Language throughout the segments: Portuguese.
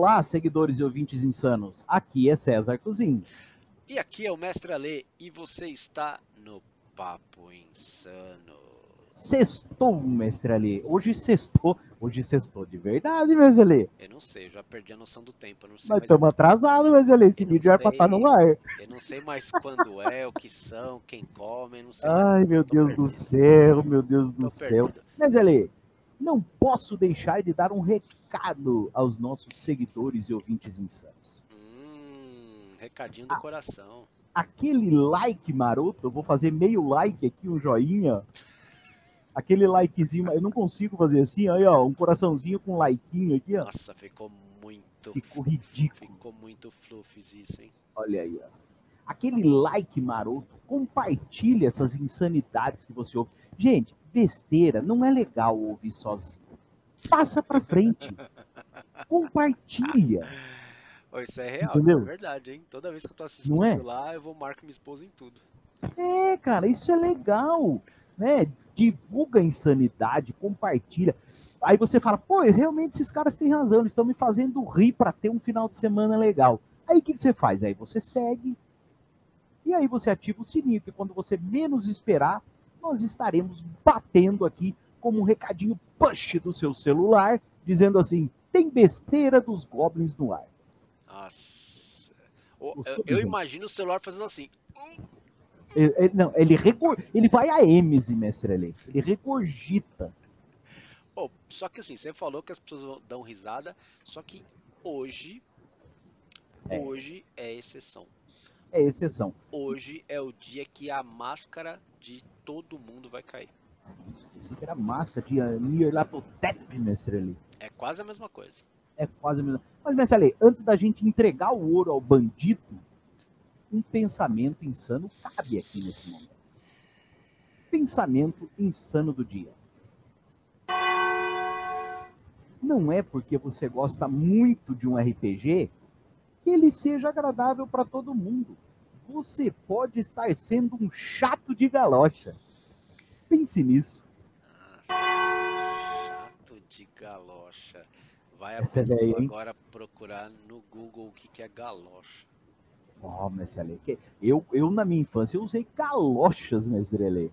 Olá, seguidores e ouvintes insanos. Aqui é César Cozinho. E aqui é o Mestre Ale e você está no Papo Insano. Sextou, Mestre Ale. Hoje sextou. Hoje sextou de verdade, Mestre Ale. Eu não sei, eu já perdi a noção do tempo. Eu não sei Nós mais- estamos atrasados, Mestre Ale. Esse vídeo era pra sei. estar no ar. Eu não sei mais quando é, o que são, quem come, não sei. Ai, meu Tô Deus do perdido. céu, meu Deus do Tô céu. perdido. Mestre Ale, não posso deixar de dar um recado aos nossos seguidores e ouvintes insanos. Hum, recadinho do Ah. coração. aquele like maroto, eu vou fazer meio like aqui, um joinha. Aquele likezinho, eu não consigo fazer assim, aí ó, um coraçãozinho com um likeinho aqui, ó. Nossa, ficou muito. Ficou ridículo. Ficou muito fluffs isso, hein? Olha aí, ó. Aquele like maroto, compartilha essas insanidades que você ouve. Gente, besteira não é legal ouvir sozinho. Passa pra frente. Compartilha. Isso é real, Entendeu? isso é verdade, hein? Toda vez que eu tô assistindo Não é? lá, eu vou marcar minha esposa em tudo. É, cara, isso é legal, né? Divulga a insanidade, compartilha. Aí você fala, pô, realmente esses caras têm razão, eles estão me fazendo rir para ter um final de semana legal. Aí o que, que você faz? Aí você segue e aí você ativa o sininho, que quando você menos esperar, nós estaremos batendo aqui como um recadinho push do seu celular, dizendo assim, tem besteira dos goblins no ar. Nossa. Eu, eu gente? imagino o celular fazendo assim. Ele, ele- não, ele, regor- ele vai a êmese, mestre Ele. Ele regurgita. Ô, só que assim, você falou que as pessoas dão risada, só que hoje, É. hoje é exceção. É exceção. Hoje é o dia que a máscara de todo mundo vai cair. Isso aqui era máscara de Nyarlathotep, mestre Ali. É quase a mesma coisa. É quase a mesma. Mas, mestre Ali, antes da gente entregar o ouro ao bandido, um pensamento insano cabe aqui nesse momento. Pensamento insano do dia. Não é porque você gosta muito de um RPG que ele seja agradável para todo mundo. Você pode estar sendo um chato de galocha. Pense nisso. Ah, chato de galocha. Vai a Essa é pessoa hein? agora procurar no Google o que, que é galocha. Ó, mestre Ale, eu, eu na minha infância eu usei galochas, mestre Ale.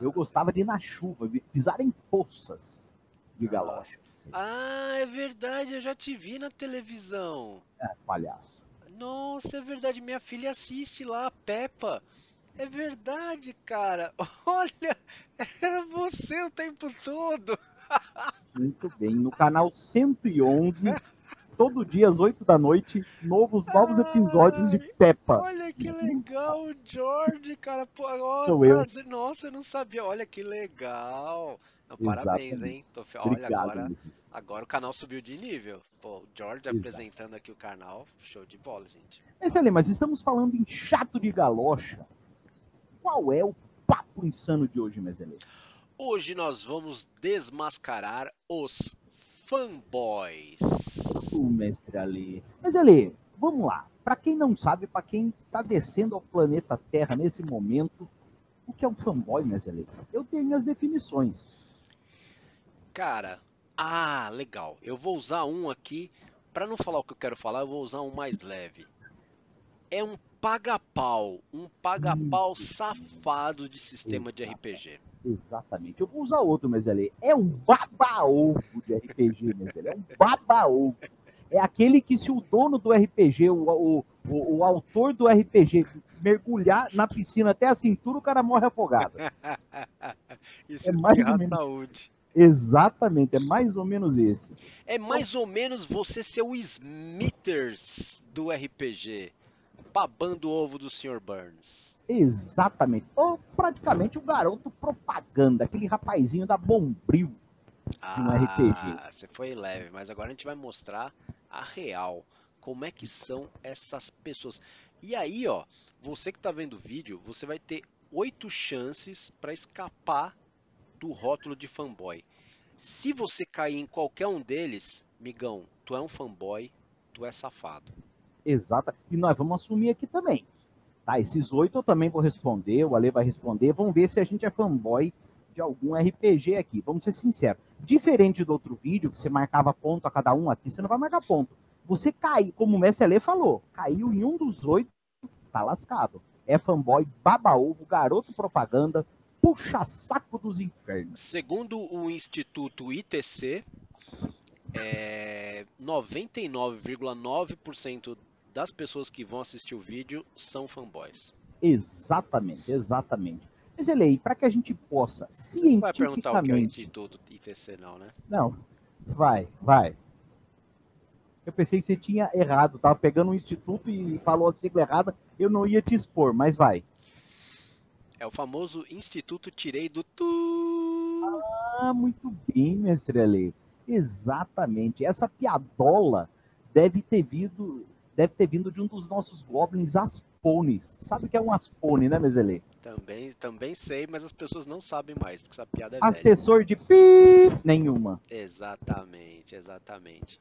Eu gostava de ir na chuva, pisar em poças de Nossa. galocha. Ah, é verdade, eu já te vi na televisão. É, palhaço. Nossa, é verdade, minha filha assiste lá, a Peppa. É verdade, cara. Olha, era você o tempo todo. Muito bem. No canal 111, todo dia às 8 da noite, novos, novos episódios de Peppa. Olha que legal, o George, cara. Pô, agora, Sou eu. Nossa, eu não sabia. Olha que legal. Não, parabéns, hein? Tô Olha, Obrigado, agora, agora o canal subiu de nível. Pô, o George Exato. apresentando aqui o canal. Show de bola, gente. Mestre Ale, mas estamos falando em chato de galocha. Qual é o papo insano de hoje, Ale? Hoje nós vamos desmascarar os fanboys. O mestre Ali. Mas Ali, vamos lá. Para quem não sabe, para quem está descendo ao planeta Terra nesse momento, o que é um fanboy, Ali? Eu tenho minhas definições. Cara, ah, legal. Eu vou usar um aqui, pra não falar o que eu quero falar, eu vou usar um mais leve. É um paga-pau, um paga-pau safado de sistema de. RPG. Exatamente. Eu vou usar outro, mestre Ali. É um baba-ovo de RPG, mestre Ali. É um baba-ovo. É aquele que se o dono do RPG, o, o, o, o autor do RPG, mergulhar na piscina até a cintura, o cara morre afogado. Isso É mais ou menos. saúde. Exatamente, é mais ou menos esse. É mais ou menos você ser o Smithers do RPG, babando o ovo do Sr. Burns. Exatamente. Ou praticamente o garoto propaganda, aquele rapazinho da Bombril. um RPG. Ah, você foi leve, mas agora a gente vai mostrar a real. Como é que são essas pessoas. E aí, ó, você que tá vendo o vídeo, você vai ter oito chances para escapar do rótulo de fanboy. Se você cair em qualquer um deles, migão, tu é um fanboy, tu é safado. Exata. E nós vamos assumir aqui também. Tá, esses oito eu também vou responder, o Ale vai responder. Vamos ver se a gente é fanboy de algum RPG aqui. Vamos ser sinceros. Diferente do outro vídeo, que você marcava ponto a cada um aqui, você não vai marcar ponto. Você cai, como o Messi Alê falou, caiu em um dos oito, tá lascado. É fanboy, baba-ovo, garoto propaganda, puxa-saco dos infernos. Segundo o Instituto ITC, é, 99,9% das pessoas que vão assistir o vídeo são fanboys. Exatamente, exatamente. Mas ele aí, para que a gente possa Você não vai perguntar o que é o Instituto ITC, não, né? Não, vai, vai. Eu pensei que você tinha errado, tava pegando um instituto e falou a sigla errada, eu não ia te expor, mas vai. É o famoso Instituto Tirei do Tu. Ah, muito bem, mestre Ale. Exatamente. Essa piadola deve ter vindo, deve ter vindo de um dos nossos goblins aspones. Sabe o que é um aspone, né, Meselê? Também, também sei, mas as pessoas não sabem mais, porque essa piada é Assessor velha. de pi nenhuma. Exatamente, exatamente.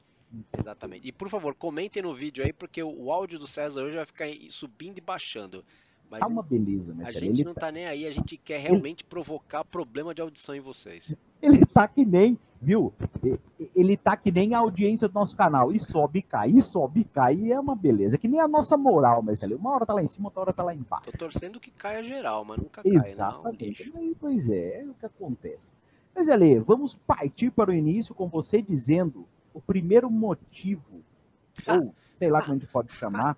Exatamente. E por favor, comentem no vídeo aí, porque o áudio do César hoje vai ficar subindo e baixando. Mas tá uma beleza, né? A gente ele não tá... tá nem aí, a gente quer realmente ele... provocar problema de audição em vocês. Ele tá que nem, viu? Ele tá que nem a audiência do nosso canal. E sobe e cai, e sobe e cai, e é uma beleza. É que nem a nossa moral, mas ali. Uma hora tá lá em cima, outra hora tá lá embaixo. Tô torcendo que caia geral, mas nunca cai, Exatamente. Não, pois é, é o que acontece. Mas ali, vamos partir para o início com você dizendo o primeiro motivo, ou sei lá como a gente pode chamar.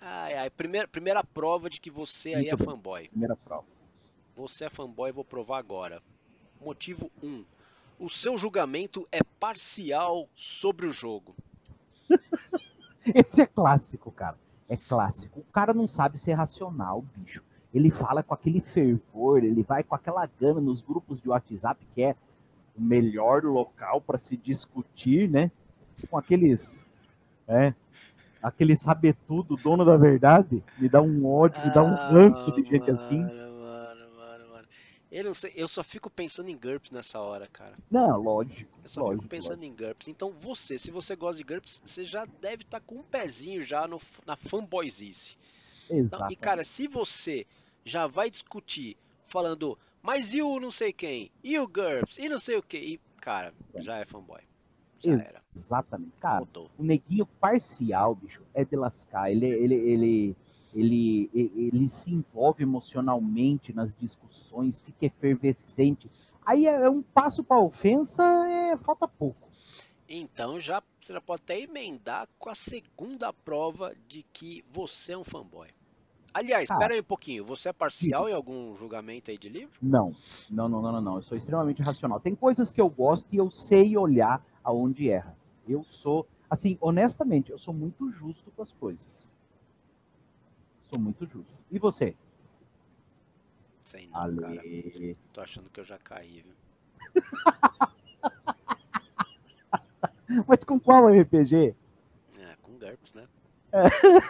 Ai, ai, primeira, primeira prova de que você aí é fanboy. Primeira prova. Você é fanboy, vou provar agora. Motivo 1. Um, o seu julgamento é parcial sobre o jogo. Esse é clássico, cara. É clássico. O cara não sabe ser racional, bicho. Ele fala com aquele fervor, ele vai com aquela gana nos grupos de WhatsApp que é o melhor local para se discutir, né? Com aqueles, é, aquele saber tudo, dono da verdade, me dá um ódio, me dá um ah, ranço de gente assim. Mano, mano, mano. Eu não sei, eu só fico pensando em GURPS nessa hora, cara. Não, lógico. Eu só lógico, fico pensando lógico. em GURPS. Então você, se você gosta de GURPS, você já deve estar tá com um pezinho já no, na fanboyzice. Exato. Então, e cara, se você já vai discutir falando mas e o não sei quem? E o GURPS? E não sei o que? E, cara, já é fanboy. Já era. Exatamente. Cara, Mudou. o neguinho parcial, bicho, é de lascar. Ele, ele, ele, ele, ele, ele se envolve emocionalmente nas discussões, fica efervescente. Aí é, é um passo para ofensa, é, falta pouco. Então já você já pode até emendar com a segunda prova de que você é um fanboy. Aliás, espera aí um pouquinho. Você é parcial sim. em algum julgamento aí de livro? Não. Não, não, não, não, não. Eu sou extremamente racional. Tem coisas que eu gosto e eu sei olhar aonde erra. Eu sou, assim, honestamente, eu sou muito justo com as coisas. Sou muito justo. E você? Sei não, Ale... cara. Tô achando que eu já caí, viu? Mas com qual RPG? É, com GURPS, né?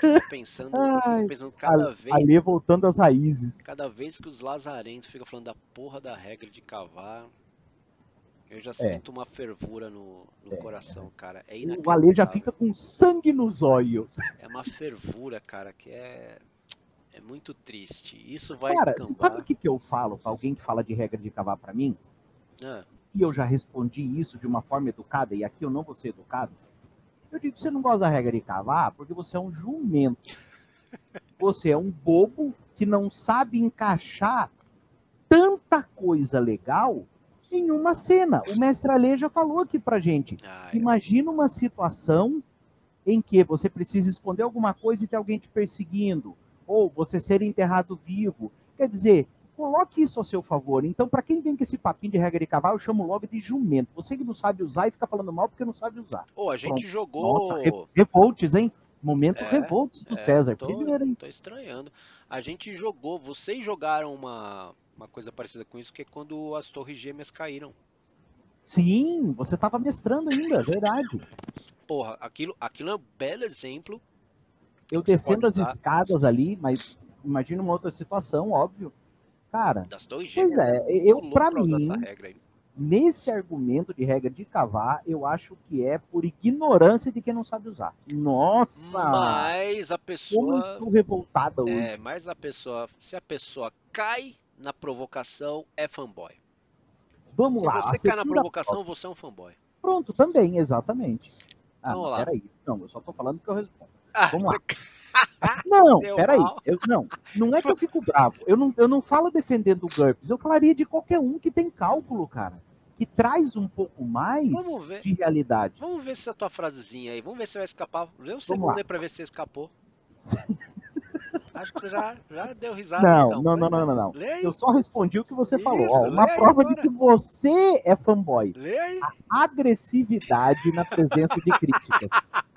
Fico pensando, pensando cada vez. Ali voltando às raízes. Cada vez que os lazarentos ficam falando da porra da regra de cavar, eu já é. sinto uma fervura no, no é. coração, cara. É o Ale já fica com sangue nos olhos. É uma fervura, cara, que é. É muito triste. Isso vai Cara, descambar. você sabe o que, que eu falo pra alguém que fala de regra de cavar para mim? Ah. E eu já respondi isso de uma forma educada, e aqui eu não vou ser educado. Eu digo que você não gosta da regra de cavar porque você é um jumento. Você é um bobo que não sabe encaixar tanta coisa legal em uma cena. O mestre Ale já falou aqui pra gente. Ah, Imagina uma situação em que você precisa esconder alguma coisa e tem alguém te perseguindo, ou você ser enterrado vivo. Quer dizer, coloque isso a seu favor. Então, para quem vem com esse papinho de regra de cavalo, eu chamo logo de jumento. Você que não sabe usar e fica falando mal porque não sabe usar. Ô, a gente Pronto. jogou. Nossa, revoltes, hein? Momento é, revoltes do é, César. Tô, Primeiro, hein? Tô estranhando. A gente jogou, vocês jogaram uma, uma coisa parecida com isso, que é quando as torres gêmeas caíram. Sim, você estava mestrando ainda, verdade. Porra, aquilo, aquilo é um belo exemplo. Eu descendo as escadas ali, mas imagina uma outra situação, óbvio. Cara, das torres gêmeas, pois é, eu para mim, nesse argumento de regra de cavar, eu acho que é por ignorância de quem não sabe usar. Nossa! Mas a pessoa. Como estou revoltada hoje. É, mas a pessoa. Se a pessoa cai na provocação, é fanboy. Vamos se lá. Se você cai na provocação, você é um fanboy. Pronto, também, exatamente. Ah, Vamos lá. peraí. Não, eu só tô falando que eu respondo. Ah, Vamos lá. Não, Deu peraí. mal. Eu, não, não é que eu fico bravo. Eu não, eu não falo defendendo o GURPS. Eu falaria de qualquer um que tem cálculo, cara. Que traz um pouco mais de realidade. Vamos ver se a tua frasezinha aí. Vamos ver se vai escapar. Vê um segundo lá. aí pra ver se você escapou. Acho que você já, já deu risada. Não, então. não, não, é. não, não, não. Eu só respondi o que você Isso, falou. Ó, uma prova de agora. que você é fanboy. Lê aí. Agressividade na presença de críticas.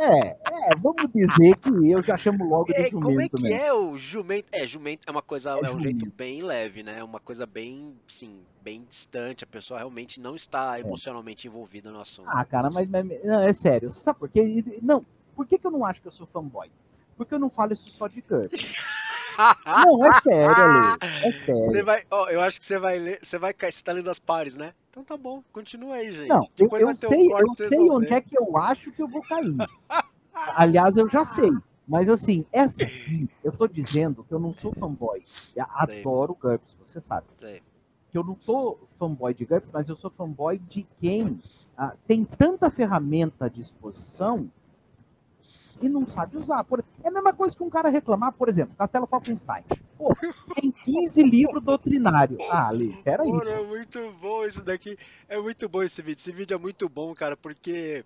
É, é, vamos dizer que eu já chamo logo de É, como é jumento que mesmo. é o jumento? É, jumento é uma coisa, É é, um jeito jumento. bem leve, né? É uma coisa bem, sim, bem distante. A pessoa realmente não está emocionalmente envolvida no assunto. É. Ah, cara, mas, mas- não, é sério. Sabe por quê? Não, por que, que eu não acho que eu sou fanboy? Porque eu não falo isso só de GURPS. Não, é sério, Ale. É Você sério. vai, ó, eu acho que você vai ler, você vai cair, você tá lendo as pares, né? Então tá bom, continua aí, gente. Não, eu, Depois eu um sei, corte, eu sei onde ver. é que eu acho que eu vou cair. Aliás, eu já sei. Mas assim, essa aqui, eu tô dizendo que eu não sou fanboy. Eu adoro GURPS, você sabe. Sei. Que eu não tô fanboy de GURPS, mas eu sou fanboy de quem ah, tem tanta ferramenta à disposição e não sabe usar. Por- é a mesma coisa que um cara reclamar, por exemplo, Castelo Falkenstein. Pô, tem 15 livros doutrinários. Ah, Ali, peraí. Mano, é muito bom isso daqui. É muito bom esse vídeo. Esse vídeo é muito bom, cara, porque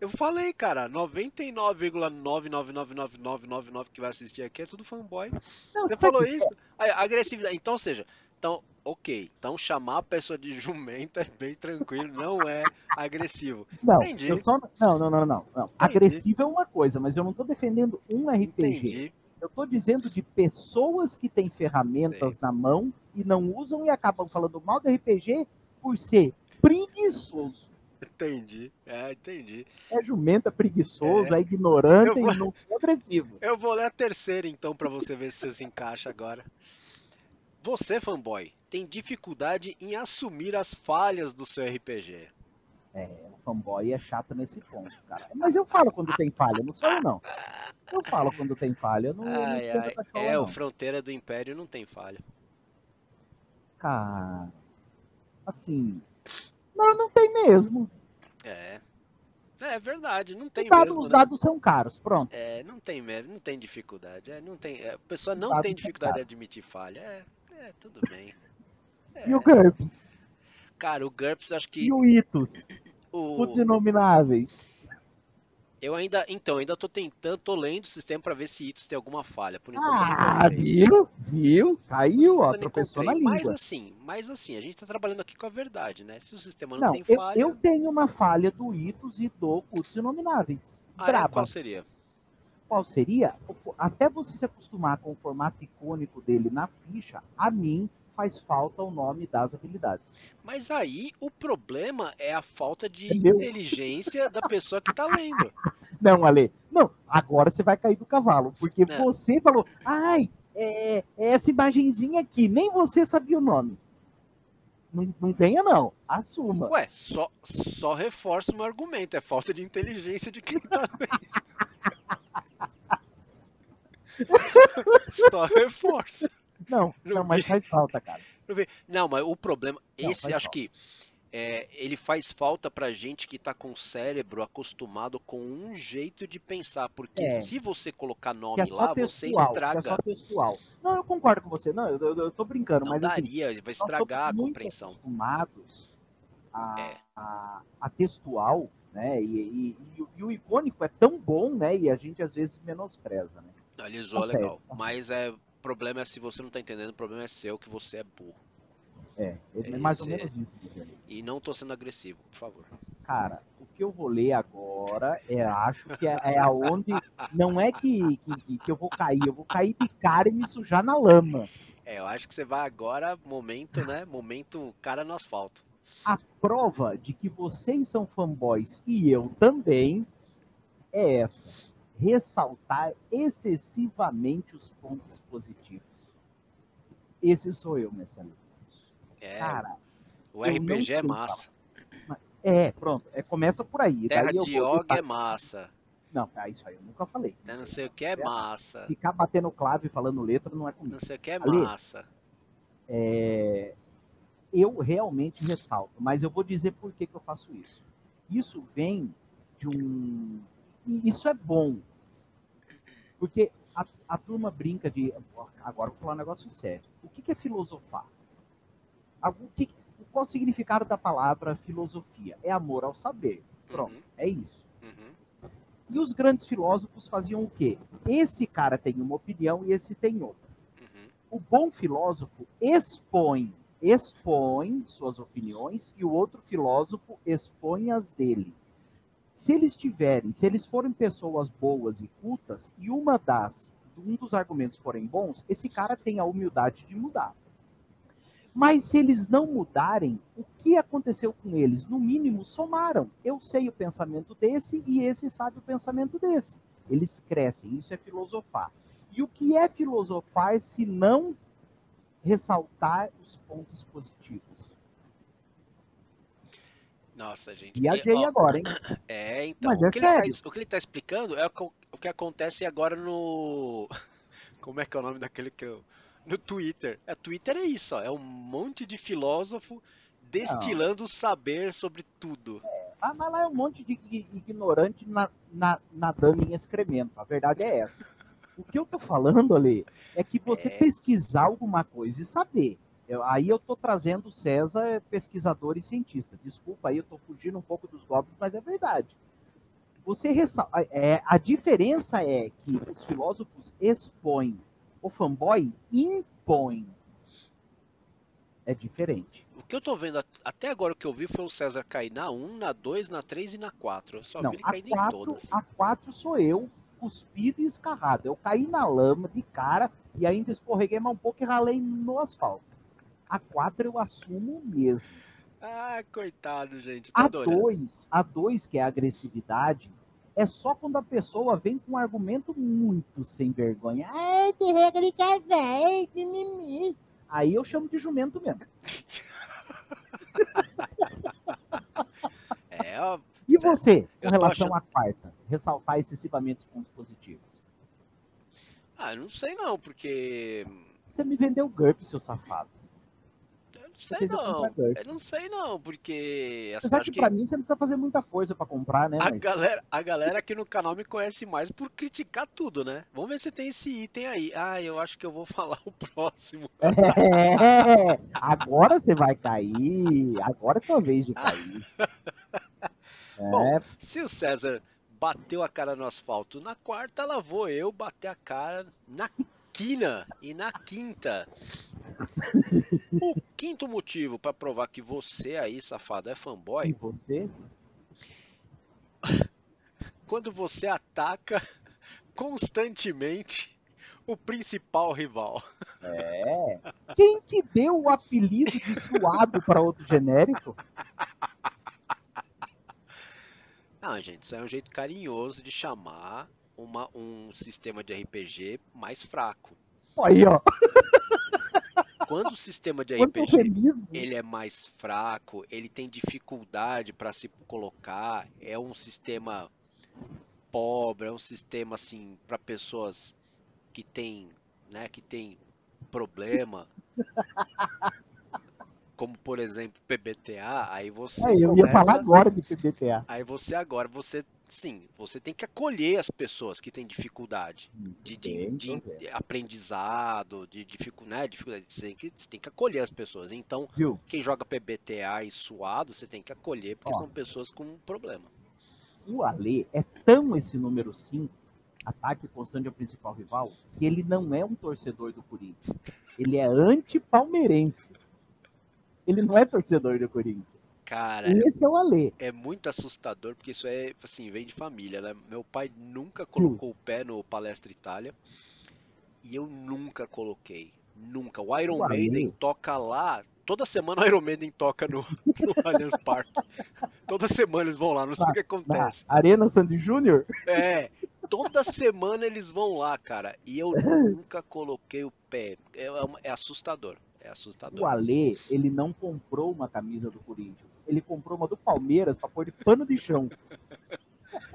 eu falei, cara, 99,999999 que vai assistir aqui é tudo fanboy. Não, Você falou que- isso? Agressividade. Então, ou seja, então, ok. Então chamar a pessoa de jumenta é bem tranquilo, não é agressivo. Não, Entendi. só. Não, não, não, não. não. Agressivo é uma coisa, mas eu não tô defendendo um RPG. Entendi. Eu tô dizendo de pessoas que têm ferramentas na mão e não usam e acabam falando mal do RPG por ser preguiçoso. Entendi. É, entendi. É jumenta, preguiçoso, é, ignorante Eu vou- e não agressivo. Eu vou ler a terceira então pra você ver se você se encaixa agora. Você, fanboy, tem dificuldade em assumir as falhas do seu RPG. É, o fanboy é chato nesse ponto, cara. Mas eu falo quando tem falha, não sou eu não. Eu falo quando tem falha, eu não, eu não Ai, ai, cachola, é, não. o Fronteira do Império não tem falha. Cara, assim, não, não tem mesmo. É. É verdade, não tem Os dados, mesmo, os né? dados são caros, pronto. É, não tem mesmo, não tem dificuldade. É, não tem, é, a pessoa não tem dificuldade de admitir falha. É, é tudo bem. É, E o GURPS? Cara, o GURPS acho que E o ITOS? o, Os inomináveis? eu ainda, então, ainda tô tentando, tô lendo o sistema pra ver se Itos tem alguma falha. Por enquanto Ah, viu? Viu? Caiu, ó, tropeçou na encontrei. Mas língua. assim, mas assim, a gente tá trabalhando aqui com a verdade, né? Se o sistema não, Não, tem eu, falha, eu tenho uma falha do ITOS e do Cursos Inomináveis. ah, é? Braba. qual seria? Qual seria? Até você se acostumar com o formato icônico dele na ficha, a mim faz falta o nome das habilidades. Mas aí o problema é a falta de Entendeu? inteligência da pessoa que tá lendo. Não, Ale. Não, agora você vai cair do cavalo, porque É. você falou, ai, é, é essa imagenzinha aqui, nem você sabia o nome. Não, não venha, não. Assuma. Ué, só, só reforça o meu argumento, é falta de inteligência de quem tá lendo. só reforça. Não, Não não, mas faz falta, cara. Não, mas o problema, Não, esse acho falta. que é, ele faz falta pra gente que tá com o cérebro acostumado com um jeito de pensar, porque É. se você colocar Que nome é lá, você textual, estraga. é só textual. Não, eu concordo com você. Não, eu, eu, eu tô brincando, Não mas assim, daria, vai nós estragar a compreensão. acostumados a, É. a, a textual, né? E, e- e o- e o icônico é tão bom, né? E a gente às vezes menospreza, né? Zoou Tá certo, legal. tá Mas é, o problema é se você não tá entendendo, o problema é seu, que você é burro. É, é, É mais ou menos isso, Guilherme. E não tô sendo agressivo, por favor. Cara, o que eu vou ler agora é, acho que é, é aonde não é que, que, que- que eu vou cair, eu vou cair de cara e me sujar na lama. É, eu acho que você vai agora, momento, né? Momento cara no asfalto. A prova de que vocês são fanboys e eu também é essa: ressaltar excessivamente os pontos positivos. Esse sou eu, Messalino. É, Cara, o RPG é massa. é, pronto, é, começa por aí. Terra daí de Og é massa. Não, ah, isso aí eu nunca falei. Não sei o que é massa. Ficar batendo clave e falando letra não é comigo. Não sei o que é Ali. massa. É, eu realmente ressalto, mas eu vou dizer por que, que eu faço isso. Isso vem de um. E isso é bom. Porque a, a turma brinca de. Agora vou falar um negócio sério. O que, que é filosofar? O que, qual o significado da palavra filosofia? É amor ao saber. Pronto, Uhum. é isso. Uhum. E os grandes filósofos faziam o quê? Esse cara tem uma opinião e esse tem outra. Uhum. O bom filósofo expõe, expõe suas opiniões e o outro filósofo expõe as dele. Se eles tiverem, se eles forem pessoas boas e cultas e uma das um dos argumentos forem bons, esse cara tem a humildade de mudar. Mas se eles não mudarem, o que aconteceu com eles? No mínimo, somaram. Eu sei o pensamento desse e esse sabe o pensamento desse. Eles crescem, isso é filosofar. E o que é filosofar se não ressaltar os pontos positivos? Nossa, gente. Viajei ó, agora, hein? É, então. Mas o, é que ele tá, sério. es- o que ele tá explicando é o que, o acontece agora no. Como é que é o nome daquele que eu. No Twitter. É, Twitter é isso, ó. É um monte de filósofo destilando saber sobre tudo. Ah, mas lá é um monte de ig- ignorante na, na, nadando em excremento. A verdade é essa. O que eu tô falando, Ale, é que você É. pesquisar alguma coisa e saber. Eu- aí eu tô trazendo o César, pesquisador e cientista. Desculpa aí, eu tô fugindo um pouco dos goblins, mas é verdade. Você ressa- é, a diferença é que os filósofos expõem, o fanboy impõe. É diferente. O que eu tô vendo at- até agora o que eu vi foi o César cair na 1, na 2, na 3 e na 4. Eu só Não, vi ele a caindo em 4, todas. a 4 sou eu, cuspido e escarrado. Eu caí na lama de cara e ainda escorreguei mais um pouco e ralei no asfalto. A 4 eu assumo mesmo. Ah, coitado, gente. Tá A adorando. 2, a 2 que é a agressividade, é só quando a pessoa vem com um argumento muito sem vergonha. Ai, que regra de café, mimimi. Aí eu chamo de jumento mesmo. É, ó, E você, com relação achando- à quarta? Ressaltar excessivamente os pontos positivos. ah, não sei não, porque. Você me vendeu GURP, seu safado. Não sei não. Eu não sei não, porque. assim, Apesar acho que que pra mim você não precisa fazer muita coisa pra comprar, né? a Mas- galera, a galera aqui no canal me conhece mais por criticar tudo, né? Vamos ver se tem esse item aí. Ah, eu acho que eu vou falar o próximo. É, agora você vai cair. Agora é tua vez de cair. É, Bom, Se o César bateu a cara no asfalto na quarta, lá vou eu bater a cara na quina e na quinta. O quinto motivo pra provar que você aí, safado, é e fanboy, você? quando você ataca constantemente o principal rival. É. Quem que deu o apelido de suado para outro genérico? Ah, gente, isso é um jeito carinhoso de chamar uma, um sistema de RPG mais fraco. Aí, ó. Quando o sistema de RPG ele é mais fraco, ele tem dificuldade para se colocar, é um sistema pobre, é um sistema assim para pessoas que têm, né, que tem problema, como por exemplo PBTA, aí você É, eu ia começa- falar agora de PBTA. aí você agora você sim, você tem que acolher as pessoas que têm dificuldade de, de- de aprendizado, de dificu, né, dificuldade, você tem, que, você tem que acolher as pessoas. Então, Viu? quem joga PBTA e suado, você tem que acolher, porque Ó. são pessoas com problema. O Ale é tão esse número 5, ataque constante ao principal rival, que ele não é um torcedor do Corinthians. Ele é anti-palmeirense. Ele não é torcedor do Corinthians. Cara, Esse é o Ale. é muito assustador, porque isso é, assim, vem de família, né? Meu pai nunca colocou o pé no Palestra Itália, e eu nunca coloquei. Nunca. O Iron Maiden toca lá. Toda semana o Iron Maiden toca no, no Allianz Parque. Toda semana eles vão lá, não sei o que Na acontece. Arena Sandy Júnior? É, toda semana eles vão lá, cara. E eu nunca coloquei o pé. É, é é assustador. É O assustador. Ale, ele não comprou uma camisa do Corinthians. Ele comprou uma do Palmeiras pra pôr de pano de chão.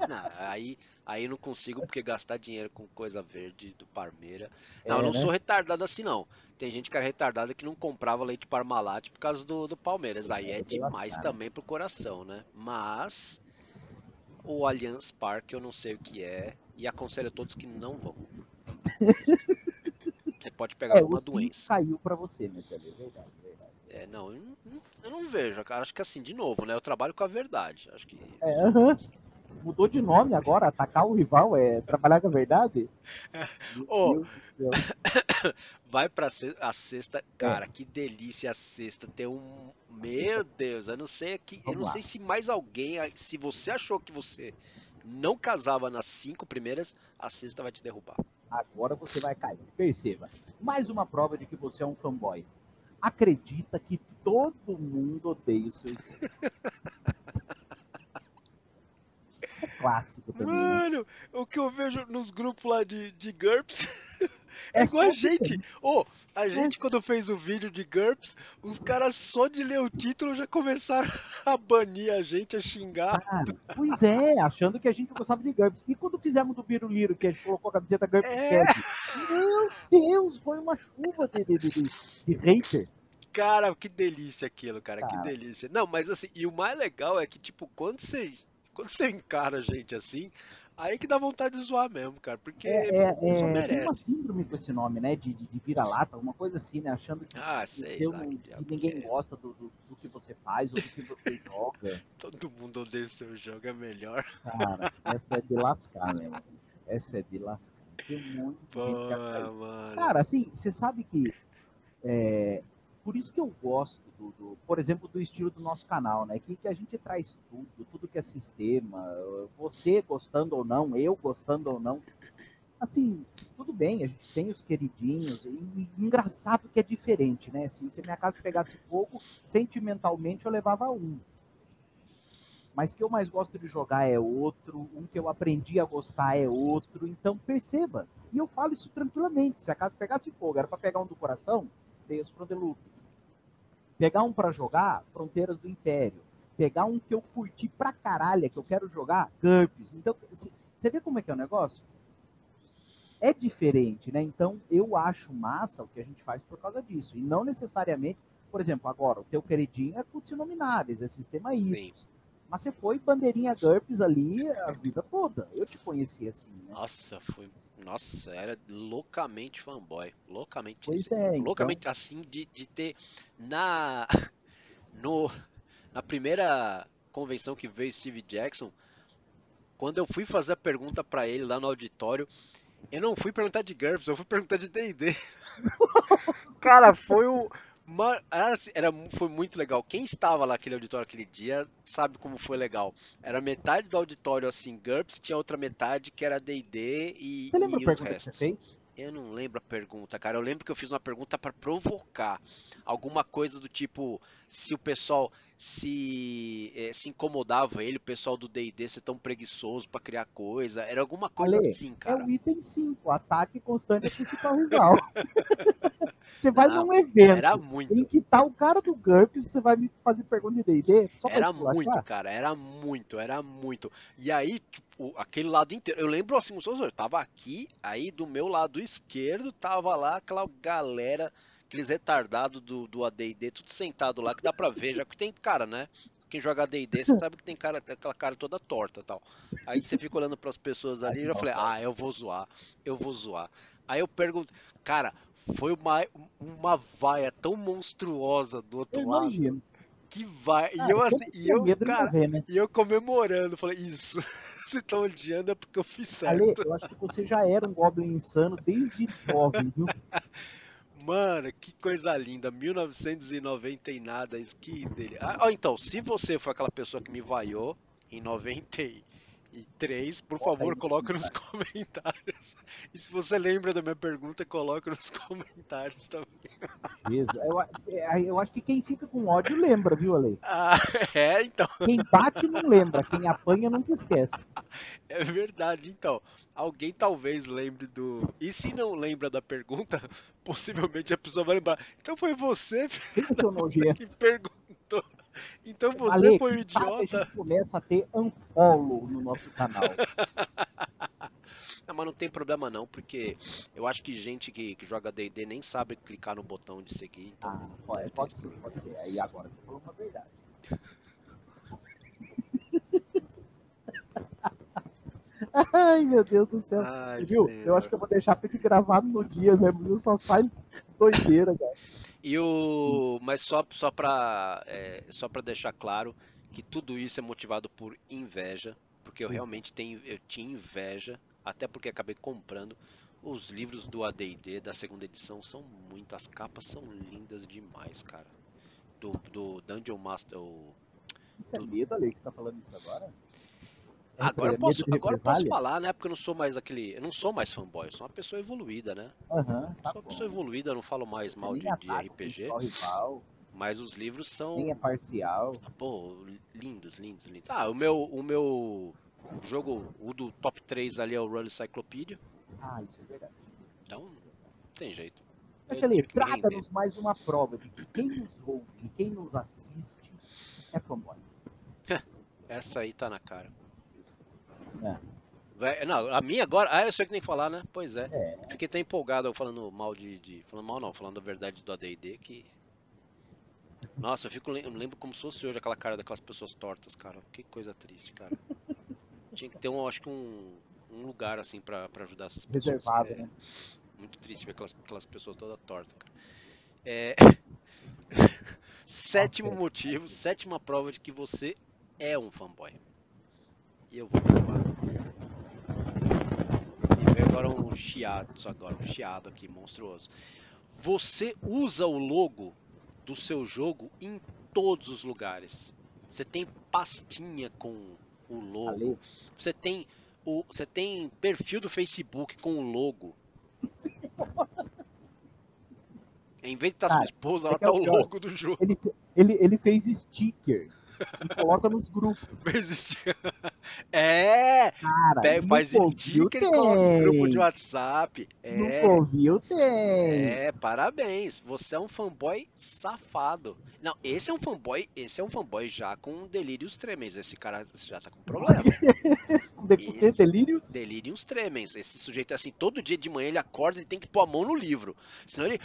Não, aí, aí não consigo porque gastar dinheiro com coisa verde do Parmeira. Não, É, eu não né? sou retardado assim, não. Tem gente que era retardada que não comprava leite Parmalat por causa do, do Palmeiras. Aí é É, pela demais também pro coração, né? Mas o Allianz Parque, eu não sei o que é, e aconselho a todos que não vão. Você pode pegar É, alguma doença. caiu pra você, né? É verdade, é verdade. É, não, eu não, eu não vejo, cara. Acho que assim, de novo, né? Eu trabalho com a verdade. Acho que. É. Mudou de nome agora, atacar o rival é trabalhar com a verdade? Céu. Vai pra se- a sexta. Cara, que delícia a sexta. Ter um. Meu Deus, eu não sei aqui. Eu não lá. sei se mais alguém. Se você achou que você não casava nas cinco primeiras, a sexta vai te derrubar. Agora você vai cair. Perceba. Mais uma prova de que você é um fanboy. Acredita que todo mundo odeia o seu jogo. É clássico também, né? Mano, o que eu vejo nos grupos lá de, de GURPS é É igual a gente. Ô, a gente quando fez o vídeo de GURPS, os caras só de ler o título já começaram a banir a gente, a xingar. Cara, pois é, achando que a gente gostava de GURPS. E quando fizemos do Biruliro, que a gente colocou a camiseta GURPS É. Meu Deus, foi uma chuva de, de, de, de, hater. Cara, que delícia aquilo, cara, que delícia. Não, mas assim, e o mais legal é que, tipo, quando você, quando você encara a gente assim, aí que dá vontade de zoar mesmo, cara, porque É, é, só é, tem uma merece. síndrome com esse nome, né? De, de, de vira-lata, alguma coisa assim, né? Achando que, Ah, sei seu- lá, que que ninguém é. gosta do, do, do que você faz ou do que você joga. Todo mundo odeia o seu jogo, é melhor. Cara, essa é de lascar, né? mano? Essa é de lascar. Tem um monte de Pô, gente que. Cara, assim, você sabe que. é, por isso que eu gosto, do, do- por exemplo, do estilo do nosso canal, né? Que, que a gente traz tudo, tudo que é sistema, você gostando ou não, eu gostando ou não. Assim, tudo bem, a gente tem os queridinhos, e, engraçado que é diferente, né? Assim, se minha casa pegasse fogo, sentimentalmente eu levava um. Mas que eu mais gosto de jogar é outro, um que eu aprendi a gostar é outro, então perceba. E eu falo isso tranquilamente. Se a casa pegasse fogo, era para pegar um do coração, From the Loop. Pegar um para jogar, Fronteiras do Império. Pegar um que eu curti pra caralho, que eu quero jogar, GURPS. Então, você vê como é que é o negócio? É diferente, né? Então, eu acho massa o que a gente faz por causa disso. E não necessariamente, por exemplo, agora, o teu queridinho é Cultos Inomináveis, é Sistema ISOS. Mas você foi bandeirinha GURPS ali a vida toda. Eu te conheci assim, né? Nossa, foi. Nossa, era loucamente fanboy. Loucamente. Pois assim, é, então- loucamente assim de, de ter. Na. No, na primeira convenção que veio Steve Jackson, quando eu fui fazer a pergunta pra ele lá no auditório, eu não fui perguntar de GURPS, eu fui perguntar de D&D. Cara, foi o uma- era, assim, foi muito legal. Quem estava lá naquele auditório aquele dia sabe como foi legal. Era metade do auditório assim GURPS, tinha outra metade que era D&D e, e os pergunta que você restos. fez? Eu não lembro a pergunta, cara. Eu lembro que eu fiz uma pergunta pra provocar. Alguma coisa do tipo, se o pessoal se, eh, se incomodava ele, o pessoal do D&D ser tão preguiçoso pra criar coisa. Era alguma coisa Ale, assim, É cara. o item 5, ataque constante ao principal rival. você vai Não, num evento Era muito. em que tá o cara do GURPS, você vai me fazer pergunta de D&D? Era muito, cara, era muito, era muito. E aí, tipo, aquele lado inteiro. Eu lembro assim, eu tava aqui, aí do meu lado esquerdo tava lá aquela galera, aqueles retardados do, do ADD, tudo sentado lá, que dá pra ver, já que tem cara, né? Quem joga ADD, você sabe que tem cara, tem aquela cara toda torta e tal. Aí você fica olhando pras pessoas ali e eu falei, ah, eu vou zoar, eu vou zoar. Aí eu pergunto, cara, foi uma, uma vaia tão monstruosa do Eu outro lado. imagino. Que vai. Cara, E eu assim, e eu, cara, morrer, né? e eu comemorando, falei, isso, se estão odiando é porque eu fiz Ale, certo. eu acho que você já era um Goblin insano desde jovem, viu? Mano, que coisa linda, 1990 e nada, que dele. Ah, então, se você foi aquela pessoa que me vaiou em 93, por Bota favor, coloque nos comentários. E se você lembra da minha pergunta, coloque nos comentários também. Jesus, eu, é, eu acho que quem fica com ódio lembra, viu, Ale? Ah, é, então, Quem bate não lembra, quem apanha nunca esquece. é verdade. Então, alguém talvez lembre do. E se não lembra da pergunta, possivelmente a pessoa vai lembrar. Então foi você nojento? que perguntou. Então você Ale, foi tal que a idiota. gente começa a ter unfollow no nosso canal. Não, mas não tem problema não, porque eu acho que gente que, que joga D&D nem sabe clicar no botão de seguir. Então, Ah, pode, pode ser, pode ser. Aí agora você falou uma verdade. Ai, meu Deus do céu. Ai, Viu? senhor. Eu acho que eu vou deixar pra gravado no dia mesmo, viu? Só sai doideira, cara. E o. Mas só, só pra. é, só pra deixar claro que tudo isso é motivado por inveja. Porque eu realmente tenho, eu tinha inveja, até porque acabei comprando. Os livros do AD&D da segunda edição são muito, as capas são lindas demais, cara. Do, do Dungeon Master, o Isso é medo, Ale, que você tá falando isso agora? É Agora posso, agora posso falar, né? Porque eu não sou mais aquele. Eu não sou mais fanboy, eu sou uma pessoa evoluída, né? Aham, tá sou uma bom. pessoa evoluída, não falo mais mal de, de RPG, rival, mas os livros são, é parcial. pô, lindos, lindos, lindos. Ah, o meu, o meu jogo, o do top 3 ali é o Run Encyclopedia, Ah, isso é verdade. então não tem jeito. Vender. traga-nos mais uma prova de que quem nos ouve, quem nos assiste, é fanboy. Essa aí tá na cara. É. Não, a minha agora. Ah, eu sei que nem falar, né? Pois é. É, Fiquei até empolgado eu falando mal de, de- Falando mal não, falando a verdade do ADD que. Nossa, eu fico eu lembro como se fosse hoje aquela cara daquelas pessoas tortas, cara. Que coisa triste, cara. Tinha que ter um, acho que um, um lugar assim pra, pra ajudar essas pessoas. reservado, que é né? Muito triste ver aquelas, aquelas pessoas todas tortas, cara. É... Sétimo Nossa, motivo, sétima prova de que você é um fanboy. E eu vou provar. E veio agora um chiado, só agora um chiado aqui monstruoso. Você usa o logo do seu jogo em todos os lugares. Você tem pastinha com o logo. Você tem o, você tem perfil do Facebook com o logo. Em vez de estar sua Cara, esposa, é tá o logo do jogo. ele, ele, ele fez sticker e coloca nos grupos. É! Cara, Pega, faz Covil sticker e coloca no grupo de. WhatsApp. É, Covil tem. é, parabéns. Você é um fanboy safado. Não, esse é um fanboy, esse é um fanboy já com delírios tremens. Esse cara já tá com problema. Com de- Esse- delírios. Delírios tremens. Esse sujeito é assim, todo dia de manhã ele acorda e tem que pôr a mão no livro. Senão ele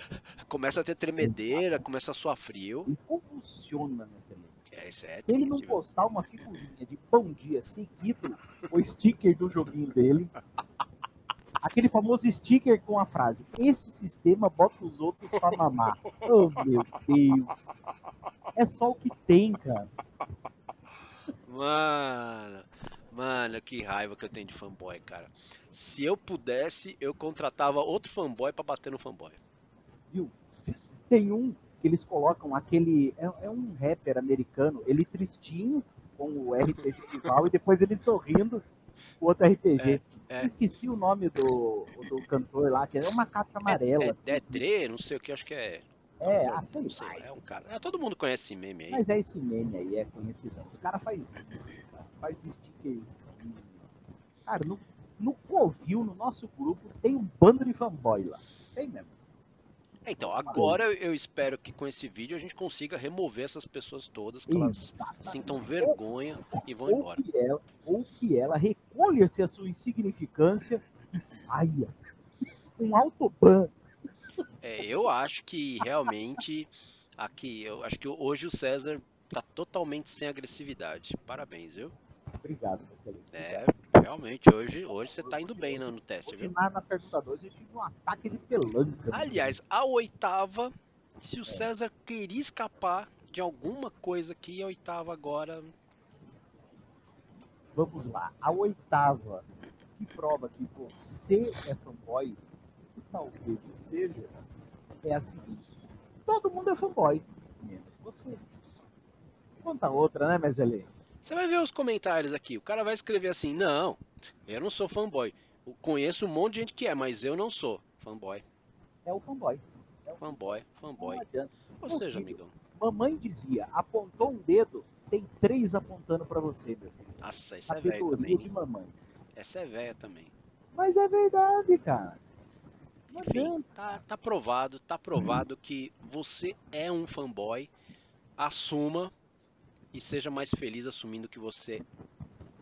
começa a ter tremedeira, começa a suar frio. Ele convulsiona nessa lei. É, isso é ele não viu? postar uma figurinha de bom dia seguido, o sticker do joguinho dele, aquele famoso sticker com a frase: Esse sistema bota os outros pra mamar. Oh meu Deus. É só o que tem, cara. Mano, mano, que raiva que eu tenho de fanboy, cara. Se eu pudesse, eu contratava outro fanboy pra bater no fanboy. Tem um que eles colocam aquele. É, é um rapper americano, ele tristinho com o RPG rival e depois ele sorrindo com o outro RPG. É, é. Esqueci o nome do, do cantor lá, que é uma capa amarela. É, é Dre, não sei o que, acho que é. É, ah, sei sei, lá. é um cara. é, todo mundo conhece esse meme aí. Mas é esse meme aí, é conhecidão. Os caras fazem isso, cara. faz stickers. Cara, no, no Covil, no nosso grupo, tem um bando de fanboy lá. Tem mesmo. É, Então, agora eu espero que com esse vídeo a gente consiga remover essas pessoas todas, que elas sintam vergonha e vão ou embora. Que ela, ou que ela recolha-se a sua insignificância e saia. Um autoban. É, eu acho que realmente aqui, eu acho que hoje o César tá totalmente sem agressividade. Parabéns, viu? Obrigado, Marcelinho. É, realmente, hoje, hoje você tá indo bem no, no teste, viu? na, na pergunta 2 eu tive um ataque de pelanca. Aliás, a oitava, se o César queria escapar de alguma coisa aqui, a oitava agora. Vamos lá. A oitava, que prova que você é fanboy, e talvez não seja, é a seguinte. Todo mundo é fanboy, menos você. Conta outra, né, Mezelê? Você vai ver os comentários aqui. O cara vai escrever assim: Não, eu não sou fanboy. Eu conheço um monte de gente que é, mas eu não sou fanboy. É o fanboy. Fanboy, fanboy. Não adianta. Ou seja, amigão. Mamãe dizia, apontou um dedo, tem três apontando pra você, meu filho. Nossa, essa é velha também. de mamãe. Essa é velha também. Mas é verdade, cara. Não Enfim, adianta. tá, tá provado, tá provado que você é um fanboy. Assuma e seja mais feliz assumindo que você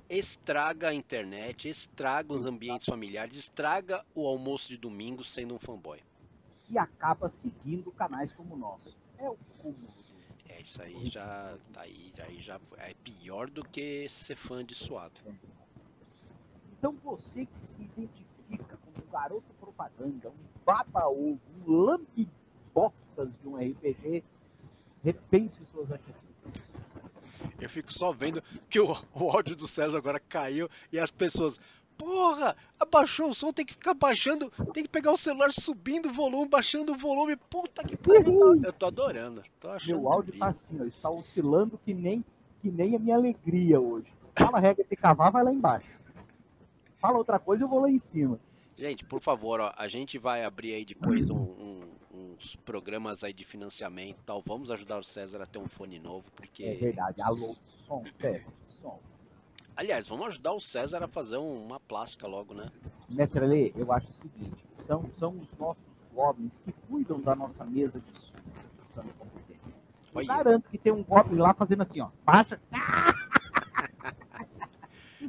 estraga a internet, estraga os ambientes familiares, estraga o almoço de domingo sendo um fanboy. E acaba seguindo canais como o nosso. É o cúmulo. É isso aí já, aí, aí já é pior do que ser fã de suado. Então você que se identifica como um garoto propaganda, um baba-ovo, um lambe-botas de um RPG, repense suas atitudes. Eu fico só vendo que o, o áudio do César agora caiu e as pessoas. Porra, abaixou o som, tem que ficar baixando, tem que pegar o celular subindo o volume, baixando o volume. Puta que pariu. Eu tô adorando. Tô achando Meu áudio incrível. tá assim, ó, está oscilando que nem, que nem a minha alegria hoje. Fala regra de cavar, vai lá embaixo. Fala outra coisa, eu vou lá em cima. Gente, por favor, ó, a gente vai abrir aí depois um- um- uns programas aí de financiamento e tal. Vamos ajudar o César a ter um fone novo, porque. É verdade. Alô, som, teste, som. Aliás, vamos ajudar o César a fazer um- uma plástica logo, né? Mestre Alê, eu acho o seguinte, são, são os nossos goblins que cuidam da nossa mesa de som, que são competentes. Garanto que tem um goblin lá fazendo assim, ó. Baixa. Com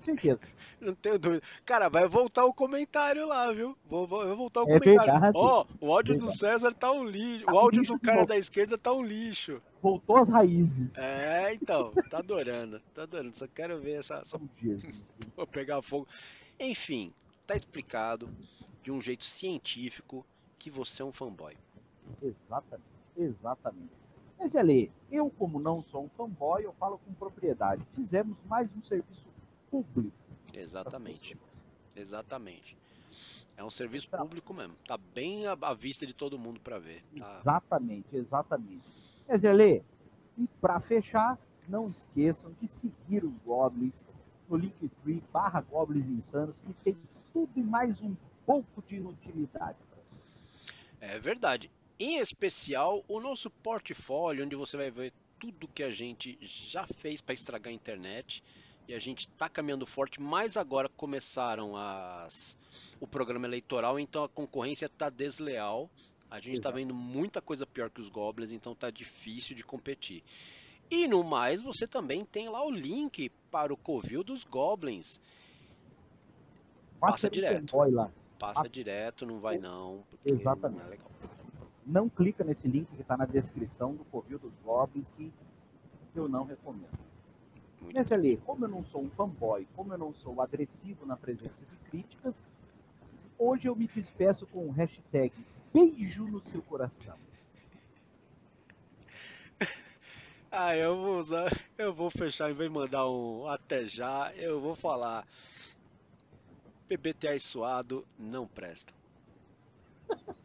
certeza. Não tenho dúvida. Cara, vai voltar o comentário lá, viu? Vou, vou, vai voltar o É comentário. Ó, o áudio do. César tá um lixo. Tá O áudio lixo do cara da esquerda tá um lixo. Voltou às raízes. É, então, tá adorando. Tá adorando. Só quero ver essa, essa Oh. Vou pegar fogo. Enfim, tá explicado de um jeito científico que você é um fanboy. Exatamente, exatamente. Mas Alê, eu como não sou um fanboy, eu falo com propriedade. Fizemos mais um serviço público. Exatamente, exatamente. É um serviço público mesmo. Tá bem à, à vista de todo mundo pra ver. Tá? Exatamente, exatamente. Alê, e para fechar, não esqueçam de seguir os Goblins no Linktree barra Goblins Insanos, que tem tudo e mais um pouco de inutilidade para. É verdade. Em especial, o nosso portfólio, onde você vai ver tudo que a gente já fez para estragar a internet. E a gente está caminhando forte, mas agora começaram as, o programa eleitoral, então a concorrência está desleal. A gente está vendo muita coisa pior que os Goblins, então tá difícil de competir. E no mais, você também tem lá o link para o Covil dos Goblins. Passa Passa direto. lá. Passa Ah. direto, não vai não. Exatamente. Não é legal. Não clica nesse link que está na descrição do Covil dos Goblins, que eu não recomendo. Muito Nesse ali, como eu não sou um fanboy, como eu não sou agressivo na presença de críticas, hoje eu me despeço com o hashtag beijo no seu coração. Ah, eu vou usar, eu vou fechar, vez de mandar um até já, eu vou falar PBTA suado não presta.